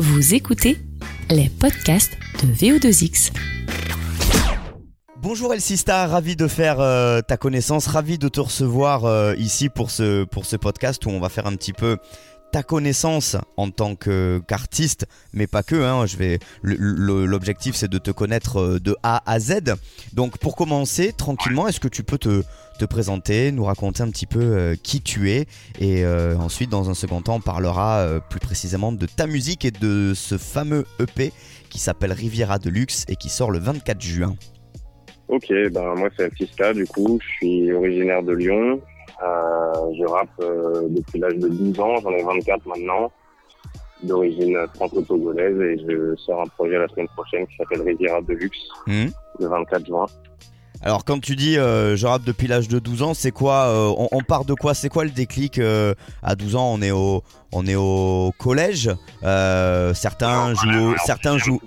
Vous écoutez les podcasts de VO2X. Bonjour Elsista, ravi de faire euh, ta connaissance, ravi de te recevoir euh, ici pour ce, pour ce podcast où on va faire un petit peu ta connaissance en tant qu'artiste, mais pas que. Hein, je vais. L'objectif c'est de te connaître euh, de A à Z. Donc pour commencer, tranquillement, est-ce que tu peux te, te, présenter, nous raconter un petit peu euh, qui tu es, et euh, ensuite dans un second temps on parlera plus précisément de ta musique et de ce fameux EP qui s'appelle Riviera Deluxe et qui sort le 24 juin. Ok, ben moi c'est Artista du coup, je suis originaire de Lyon, je rappe euh, depuis l'âge de 12 ans, j'en ai 24 maintenant, d'origine franco-togolaise et je sors un projet la semaine prochaine qui s'appelle Riviera Deluxe, mmh. le 24 juin. Alors quand tu dis euh, je rappe depuis l'âge de 12 ans, c'est quoi euh, on, part de quoi C'est quoi le déclic À 12 ans, on est au on est au collège. certains jouent certains jouent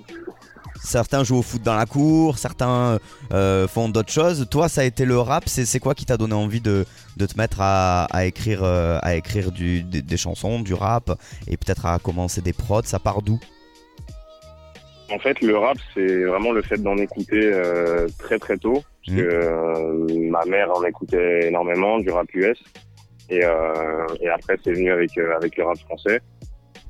certains jouent au foot dans la cour, certains euh, font d'autres choses. Toi, ça a été le rap. C'est quoi qui t'a donné envie de, te mettre à, écrire, à écrire euh, des, chansons, du rap et peut-être à commencer des prods Ça part d'où? En fait, le rap, c'est vraiment le fait d'en écouter euh, très très tôt. Parce mmh. que ma mère en écoutait énormément, du rap US. Et, et après, c'est venu avec, avec le rap français.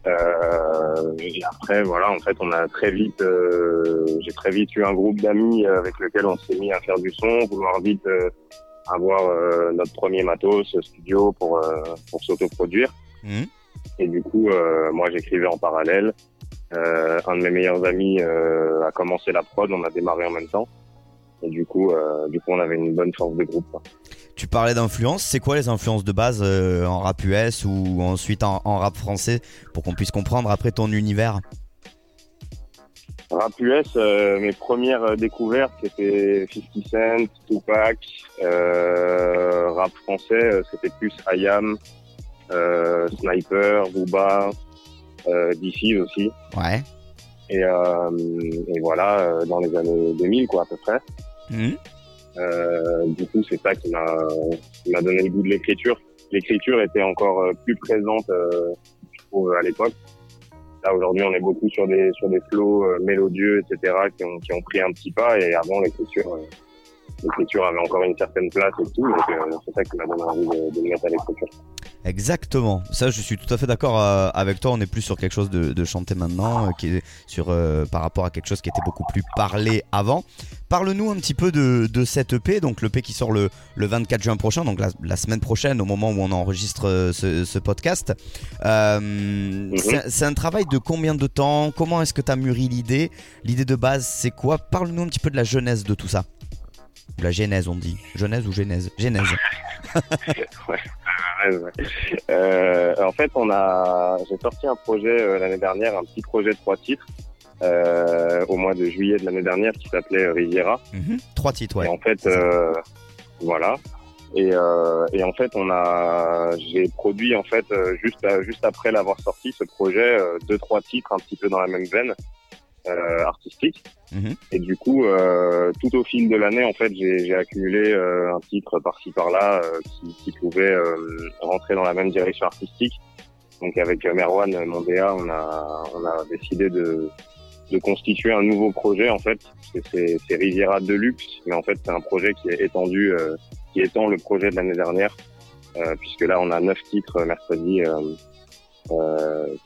Euh, et après, voilà, en fait, on a très vite, euh, j'ai très vite eu un groupe d'amis avec lequel on s'est mis à faire du son, vouloir vite euh, avoir euh, notre premier matos studio pour pour s'autoproduire. Mmh. Et du coup, moi, j'écrivais en parallèle. un de mes meilleurs amis a commencé la prod, on a démarré en même temps. Et du coup, du coup, on avait une bonne force de groupe. Tu parlais d'influence, c'est quoi les influences de base euh, en rap US ou ensuite en, rap français pour qu'on puisse comprendre après ton univers? Rap US, euh, mes premières euh, découvertes c'était 50 Cent, Tupac. rap français, c'était plus IAM, Sniper, Booba, DC aussi. Ouais. Et, et voilà, dans les années 2000 quoi à peu près. Mmh. Euh, du coup, c'est ça qui m'a m'a donné le goût de l'écriture. L'écriture était encore euh, plus présente, euh, je trouve, à l'époque. Là, aujourd'hui, on est beaucoup sur des sur des flots mélodieux, etc., qui ont qui ont pris un petit pas. Et avant, l'écriture l'écriture avait encore une certaine place et tout. Donc, c'est ça qui m'a donné envie de, de me mettre à l'écriture. Exactement. Ça, je suis tout à fait d'accord euh, avec toi. On est plus sur quelque chose de, de chanté maintenant, euh, qui est sur euh, par rapport à quelque chose qui était beaucoup plus parlé avant. Parle-nous un petit peu de, de cette EP, donc l'EP qui sort le, le 24 juin prochain, donc la, la, semaine prochaine, au moment où on enregistre ce, ce podcast. Mhm. C'est un travail de combien de temps? Comment est-ce que tu as mûri l'idée? L'idée de base, c'est quoi? Parle-nous un petit peu de la genèse de tout ça. La genèse, on dit. Genèse ou genèse? Genèse. ouais. Euh, en fait, on a, j'ai sorti un projet euh, l'année dernière, un petit projet de trois titres. Euh, au mois de juillet de l'année dernière qui s'appelait Riviera. Mhm. Trois titres, ouais. Et en fait, euh, voilà. Et, euh, et, en fait, on a, j'ai produit en fait juste juste après l'avoir sorti ce projet deux trois titres un petit peu dans la même veine euh, artistique. Mhm. Et du coup, euh, tout au fil de l'année, en fait, j'ai accumulé euh, un titre par-ci par-là euh, qui, qui, pouvait rentrer dans la même direction artistique. Donc avec Merwan Mondea, on a, on a décidé de, de constituer un nouveau projet en fait. C'est Riviera Deluxe, mais en fait c'est un projet qui est étendu, qui étend le projet de l'année dernière, puisque là on a neuf titres mercredi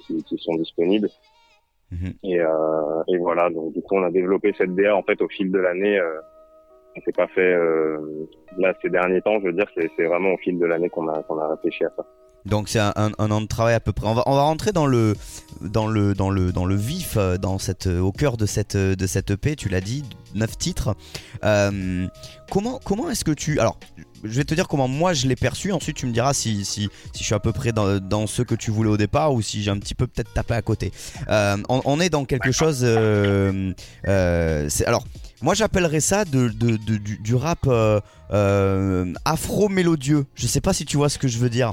qui, qui sont disponibles. Mhm. Et, euh, et, voilà, donc du coup on a développé cette DA en fait au fil de l'année. Euh, on s'est pas fait euh, là ces derniers temps, je veux dire, c'est vraiment au fil de l'année qu'on a qu'on a réfléchi à ça. Donc c'est un, an de travail à peu près. On va, on va rentrer dans le, dans le, dans le, dans le vif, euh, dans cette, au cœur de cette, de cette EP. Tu l'as dit, neuf titres. Euh, comment, comment est-ce que tu, alors, je vais te dire comment moi je l'ai perçu. Ensuite, tu me diras si, si, si je suis à peu près dans, dans, ce que tu voulais au départ ou si j'ai un petit peu peut-être tapé à côté. Euh, on, est dans quelque chose. Euh, euh, alors, moi j'appellerais ça de, de du, du, rap afro-mélodieux. Je sais pas si tu vois ce que je veux dire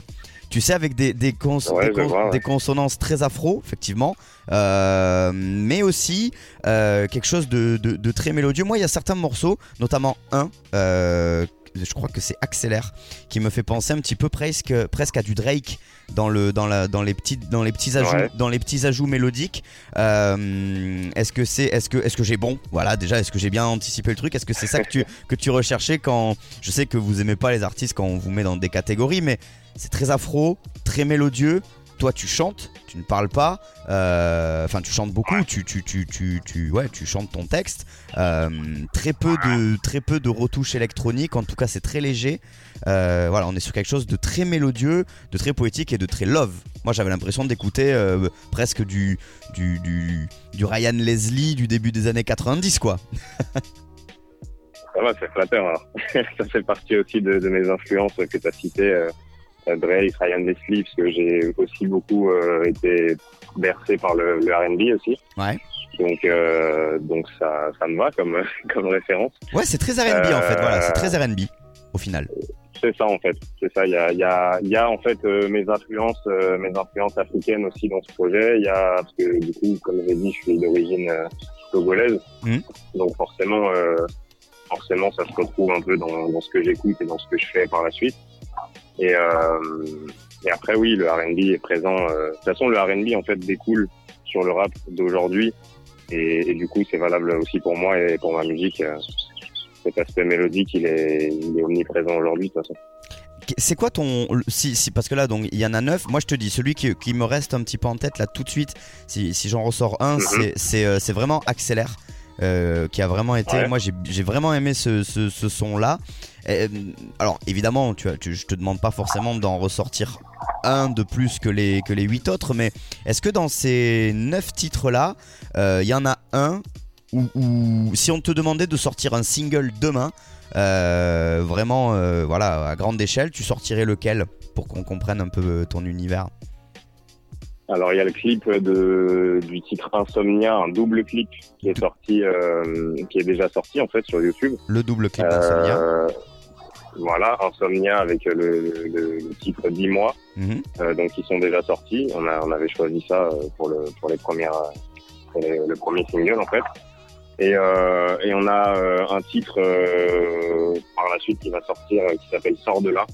tu sais, avec des, des, des, consonances très afro, effectivement, euh, mais aussi euh, quelque chose de, de, très mélodieux. Moi, il y a certains morceaux, notamment un, euh, je crois que c'est Accélère, qui me fait penser un petit peu presque, presque à du Drake dans le dans la dans les petits dans les petits ajouts Ouais. dans les petits ajouts mélodiques. Euh, est-ce que c'est est-ce que est-ce que j'ai bon? Voilà déjà est-ce que j'ai bien anticipé le truc? Est-ce que c'est ça que tu que tu recherchais quand je sais que vous aimez pas les artistes quand on vous met dans des catégories mais c'est très afro très mélodieux toi tu chantes tu ne parles pas euh, enfin tu chantes beaucoup tu tu tu tu ouais tu chantes ton texte. Euh, très peu de très peu de retouches électroniques en tout cas c'est très léger. Euh, voilà on est sur quelque chose de très mélodieux de très poétique et de très love. Moi j'avais l'impression d'écouter presque du du, du du Ryan Leslie du début des années 90 quoi. Ça va, c'est flatteur. alors. ça fait partie aussi de, de mes influences que tu as citées, Drake, Ryan Leslie, parce que j'ai aussi beaucoup euh, été bercé par le, le R&B aussi. Ouais. Donc, euh, donc ça, ça me va comme, comme référence. ouais c'est très R&B en fait Euh, voilà c'est très R&B au final C'est ça en fait, c'est ça. Il y a, il y a, il y a en fait euh, mes influences, euh, mes influences africaines aussi dans ce projet. Il y a parce que du coup, comme j'ai dit, je suis d'origine euh, togolaise, Mhm. donc forcément, euh, forcément, ça se retrouve un peu dans, dans ce que j'écoute et dans ce que je fais par la suite. Et, euh, et après, oui, le R&B est présent. euh, de toute façon, le R&B en fait découle sur le rap d'aujourd'hui, et, et du coup, c'est valable aussi pour moi et pour ma musique. euh, cet aspect mélodique, il est, il est omniprésent aujourd'hui de toute façon. C'est quoi ton si, si parce que là donc il y en a neuf. Moi je te dis celui qui, qui me reste un petit peu en tête là tout de suite. Si, si j'en ressors un, euh, c'est vraiment Accélère euh, qui a vraiment été. Ouais. Moi j'ai vraiment aimé ce, ce, ce son là. alors évidemment tu, tu je te demande pas forcément d'en ressortir un de plus que les que les huit autres, mais est-ce que dans ces neuf titres là, il y en a un où, où si on te demandait de sortir un single demain, euh, vraiment, euh, voilà, à grande échelle, tu sortirais lequel pour qu'on comprenne un peu ton univers? Alors il y a le clip de, du titre Insomnia, un double clip qui est sorti, euh, qui est déjà sorti en fait sur YouTube. Le double clip d'Insomnia. Euh, voilà, Insomnia avec le, le, le titre 10 mois, Mhm. euh, donc ils sont déjà sortis. On, a, on avait choisi ça euh, pour le pour les premières pour les- le premier single en fait. Et, euh, et on a euh, un titre euh, par la suite qui va sortir qui s'appelle Sors de là.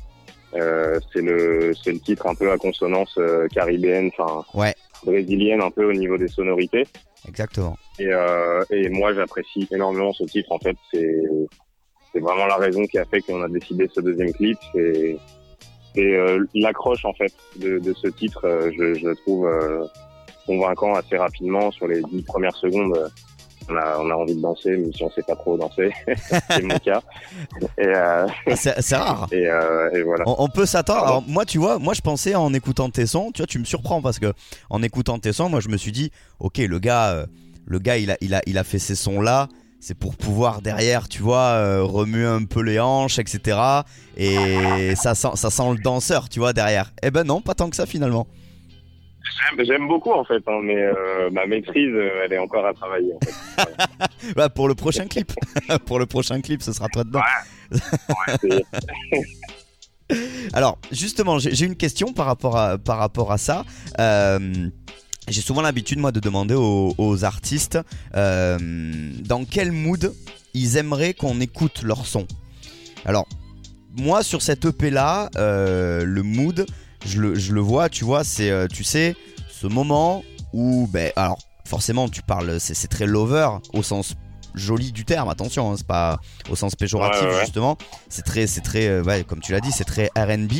Euh, c'est le c'est le titre un peu à consonance euh, caribéenne, enfin Ouais. brésilienne un peu au niveau des sonorités. Exactement. Et, euh, et moi, j'apprécie énormément ce titre. En fait, c'est c'est vraiment la raison qui a fait qu'on a décidé ce deuxième clip. C'est c'est euh, l'accroche en fait de, de ce titre. euh, je, je le trouve euh, convaincant assez rapidement sur les dix premières secondes. On a, on a envie de danser, même si on sait pas trop danser. c'est mon cas. Et, euh, Ah, C'est rare. et, euh, et voilà. On, on peut s'attendre. Alors moi, tu vois, moi je pensais en écoutant tes sons, tu vois, tu me surprends parce que en écoutant tes sons, moi je me suis dit, ok, le gars, euh, le gars, il a, il a, il a fait ces sons là. C'est pour pouvoir derrière, tu vois, euh, remuer un peu les hanches, etc. Et ça sent, ça sent le danseur, tu vois, derrière. Eh ben non, pas tant que ça finalement. J'aime- beaucoup en fait, hein, mais euh, ma maîtrise, euh, elle est encore à travailler. En fait. Bah, pour le prochain clip, pour le prochain clip, ce sera toi dedans. Alors, justement, j'ai une question par rapport à, par rapport à ça. Euh, j'ai souvent l'habitude, moi, de demander aux, aux artistes dans quel mood ils aimeraient qu'on écoute leur son. Alors, moi, sur cette EP-là, euh, le mood, je le, je le vois, tu vois, c'est, euh, tu sais, ce moment où, ben, alors, forcément, tu parles, c'est c'est très lover au sens joli du terme, attention, hein, c'est pas au sens péjoratif, Ouais, ouais, ouais. justement. C'est très, c'est très, euh, ouais, comme tu l'as dit, c'est très RB.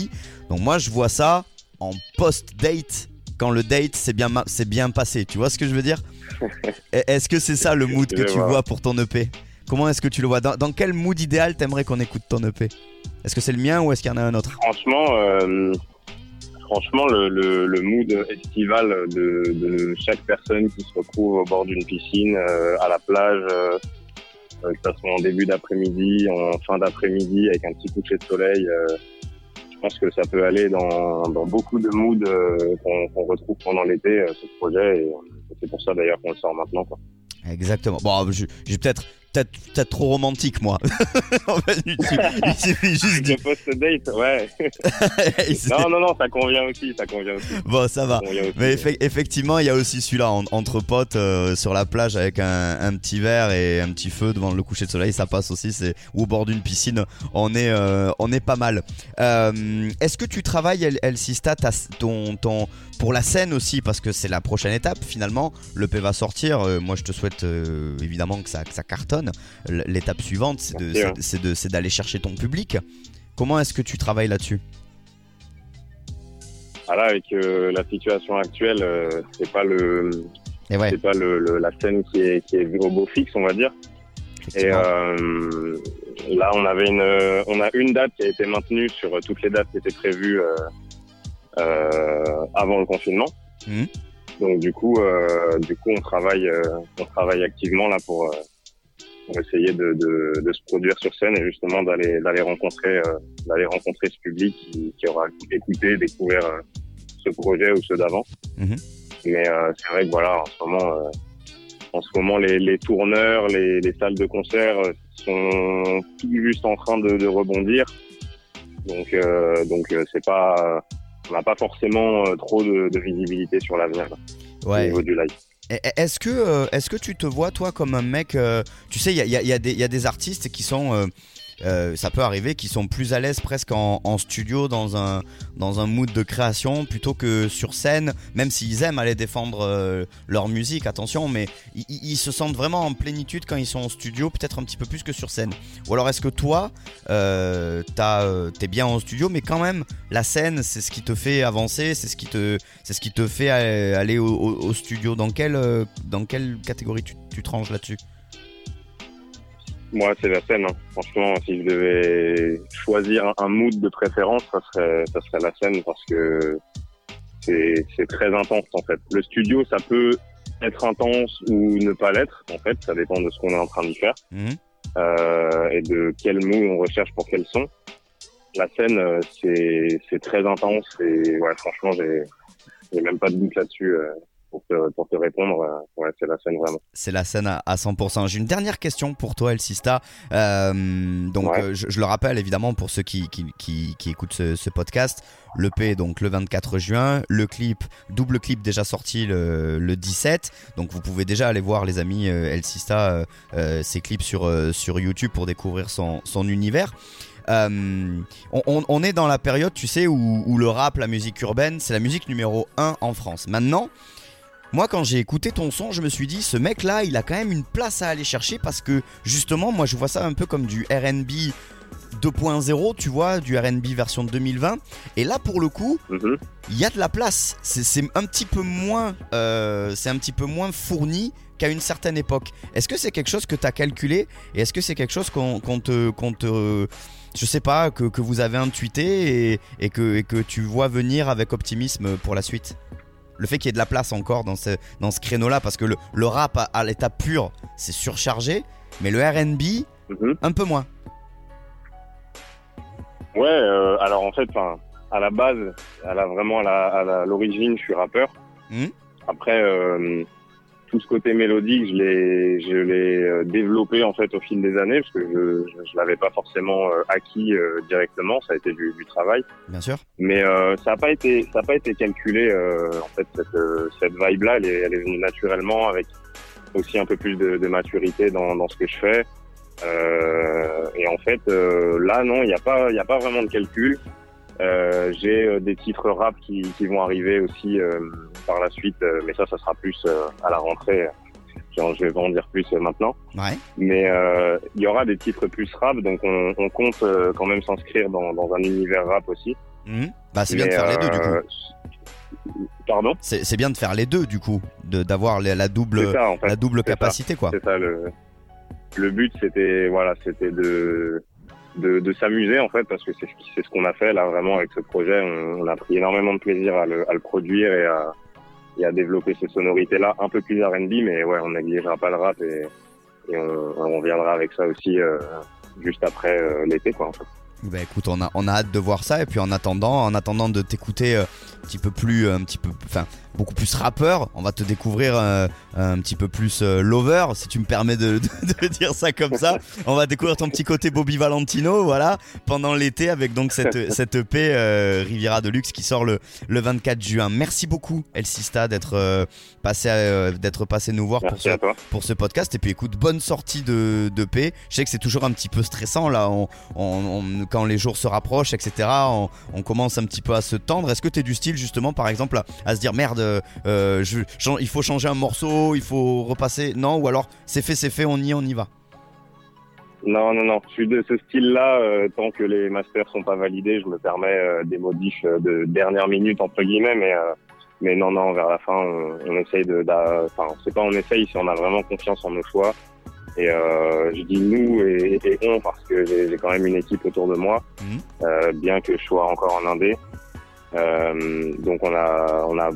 Donc, moi, je vois ça en post-date, quand le date s'est bien, s'est bien passé, tu vois ce que je veux dire? Et Est-ce que c'est ça le mood que tu vois. vois pour ton EP Comment est-ce que tu le vois? Dans, dans quel mood idéal t'aimerais qu'on écoute ton EP Est-ce que c'est le mien ou est-ce qu'il y en a un autre? Franchement, euh, franchement, le, mood estival de, chaque personne qui se retrouve au bord d'une piscine, euh, à la plage, euh, euh, que ce soit en début d'après-midi, en fin d'après-midi, avec un petit coucher de soleil, je pense que ça peut aller dans, beaucoup de moods qu'on retrouve pendant l'été, ce projet. Et c'est pour ça d'ailleurs qu'on le sort maintenant. Exactement. Bon, je- peut-être peut-être trop romantique, moi. il, suffit juste de post-date, ouais. non, non, non, ça convient aussi, ça convient aussi. Bon, ça va. Mais effectivement, il y a aussi celui-là entre potes euh, sur la plage avec un, petit verre et un petit feu devant le coucher de soleil, ça passe aussi. C'est ou au bord d'une piscine, on est, euh, on est pas mal. Euh, est-ce que tu travailles, El, El Sista, ton, ton, pour la scène aussi, parce que c'est la prochaine étape finalement. Le P va sortir. moi, je te souhaite évidemment que ça, que ça cartonne L'étape suivante, c'est d'aller chercher ton public. Comment est-ce que tu travailles là-dessus? Voilà, ah, avec euh, la situation actuelle, euh, c'est pas le, c'est pas le, la scène qui est qui est au beau fixe, on va dire. Et euh, là, on avait une, on a une date qui a été maintenue sur toutes les dates qui étaient prévues avant le confinement. Mmh. Donc du coup, du coup, on travaille, on travaille activement là pour pour essayer de, de, de, se produire sur scène et justement d'aller d'aller rencontrer euh, d'aller rencontrer ce public qui, qui aura écouté, découvert euh, ce projet ou ceux d'avant. Mhm. Mais euh, c'est vrai que voilà, en ce moment, en ce moment, les, les tourneurs, les, les, salles de concert sont tout juste en train de, de rebondir. Donc donc c'est pas on n'a pas forcément trop de, de visibilité sur l'avenir ouais. au niveau du live. Est-ce que, euh, est-ce que tu te vois toi comme un mec, euh, tu sais, il y a, y, y a, des artistes qui sont euh, ça peut arriver qu'ils sont plus à l'aise presque en, studio dans un dans un mood de création plutôt que sur scène même s'ils aiment aller défendre euh, leur musique attention mais ils, se sentent vraiment en plénitude quand ils sont en studio peut-être un petit peu plus que sur scène. Ou alors est-ce que toi euh, t'es bien en studio mais quand même la scène c'est ce qui te fait avancer c'est ce qui te c'est ce qui te fait aller au, studio. Dans quelle dans quelle catégorie tu, tu te ranges là-dessus? Moi, c'est la scène. Hein. Franchement, si je devais choisir un mood de préférence, ça serait, ça serait la scène parce que c'est, c'est très intense en fait. Le studio, ça peut être intense ou ne pas l'être. En fait, ça dépend de ce qu'on est en train de faire mhm. euh, et de quel mood on recherche pour quel son. La scène, euh, c'est, c'est très intense et ouais, franchement, j'ai, j'ai même pas de doute là-dessus. Euh pour te, répondre, euh, ouais, c'est la scène vraiment. C'est la scène à, 100%. J'ai une dernière question pour toi, El Sista. Euh, donc, euh, je, le rappelle évidemment pour ceux qui, qui, qui, écoutent ce, podcast. Le P donc le 24 juin, le clip, double clip déjà sorti le, le 17. Donc vous pouvez déjà aller voir les amis El Sista ses clips sur, sur YouTube pour découvrir son, son univers. on, on, est dans la période, tu sais, où, où le rap, la musique urbaine, c'est la musique numéro 1 en France. Maintenant, moi, quand j'ai écouté ton son, je me suis dit, ce mec-là, il a quand même une place à aller chercher parce que justement, moi, je vois ça un peu comme du RB 2.0, tu vois, du RB version 2020. Et là, pour le coup, mhm. il y a de la place. C'est un petit peu moins, euh, c'est un petit peu moins fourni qu'à une certaine époque. Est-ce que c'est quelque chose que tu as calculé et est-ce que c'est quelque chose qu'on te, te, je sais pas, que, que vous avez intuité et, et, que, et que tu vois venir avec optimisme pour la suite? Le fait qu'il y ait de la place encore dans ce, dans ce créneau-là, parce que le, le rap à, l'état pur, c'est surchargé, mais le RB, mhm. un peu moins. Ouais, euh, alors en fait, à la base, à la, vraiment à l'origine, je suis rappeur. Hmm. Après, euh, tout ce côté mélodique, je l'ai, je l'ai euh, développé en fait au fil des années parce que je, je, l'avais pas forcément euh, acquis euh, directement. Ça a été du, du travail. Bien sûr. Mais ça n'a pas été, ça a pas été calculé. en fait, cette, cette vibe-là, elle est, elle est venue naturellement avec aussi un peu plus de, de maturité dans, dans ce que je fais. et en fait, là, non, il n'y a pas, il y a pas vraiment de calcul. Euh, j'ai euh, des titres rap qui, qui vont arriver aussi euh, par la suite, mais ça, ça sera plus à la rentrée. Je vais en dire plus maintenant. Ouais. Mais il y aura des titres plus rap, donc on, on compte quand même s'inscrire dans, dans, un univers rap aussi. Mmh. Bah, c'est bien de faire les deux du coup. Pardon? C'est bien de faire les deux du coup, d'avoir la double, la double capacité quoi. C'est ça le, le but, c'était voilà, c'était de de, de s'amuser en fait parce que c'est c'est ce qu'on a fait là vraiment avec ce projet on, a pris énormément de plaisir à le, à le produire et à, et à développer ces sonorités là un peu plus R&B mais ouais on négligera pas le rap et, et on, on reviendra avec ça aussi euh, juste après euh, l'été quoi en fait. Bah écoute, on a, on a hâte de voir ça et puis en attendant, en attendant de t'écouter euh, un petit peu plus, un petit peu, enfin beaucoup plus rappeur, on va te découvrir euh, un petit peu plus euh, lover, si tu me permets de, de- de dire ça comme ça. On va découvrir ton petit côté Bobby Valentino, voilà, pendant l'été avec donc cette, cette EP euh, Riviera de Luxe qui sort le, le 24 juin. Merci beaucoup El Sista d'être euh, passé, euh, d'être passé nous voir pour ce, pour ce podcast. Et puis écoute, bonne sortie de, de paix. Je sais que c'est toujours un petit peu stressant là, on, on- on- quand les jours se rapprochent, etc. On, commence un petit peu à se tendre. Est-ce que tu es du style justement, par exemple, à, se dire merde, euh, chan- il faut changer un morceau, il faut repasser Non Ou alors c'est fait, c'est fait, on y on y va? Non, non, non. Je suis de ce style-là. euh, tant que les masters sont pas validés, je me permets euh, des modifs euh, de dernière minute entre guillemets, mais euh, mais non, non. Vers la fin, on, essaye de. Enfin, c'est pas on essaye si on a vraiment confiance en nos choix. Et euh, je dis nous et, et on parce que j'ai quand même une équipe autour de moi, Mhm. euh, bien que je sois encore en indé. Euh, donc on a on a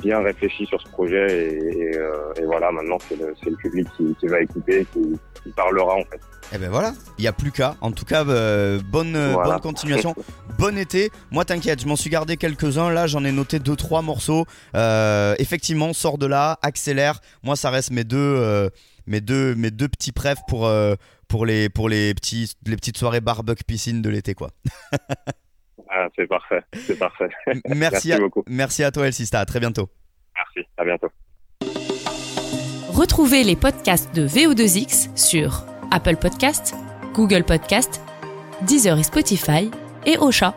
bien réfléchi sur ce projet et, et, euh, et voilà maintenant c'est le, public qui, qui va écouter, qui, qui parlera en fait. Eh ben voilà, il y a plus qu'à. En tout cas, euh, bonne, euh, Voilà. bonne continuation, bon été. Moi, t'inquiète, je m'en suis gardé quelques-uns. Là, j'en ai noté deux, trois morceaux. Euh, effectivement, sors de là, accélère. Moi, ça reste mes deux, mes deux, mes deux petits prefs pour euh, pour les pour les petits les petites soirées barbecue piscine de l'été, quoi. Ah, c'est parfait, c'est parfait. Merci à, beaucoup. merci à toi, Elsista. À très bientôt. Merci, à bientôt. Retrouvez les podcasts de VO2X sur Apple Podcasts, Google Podcasts, Deezer et Spotify et Ocha.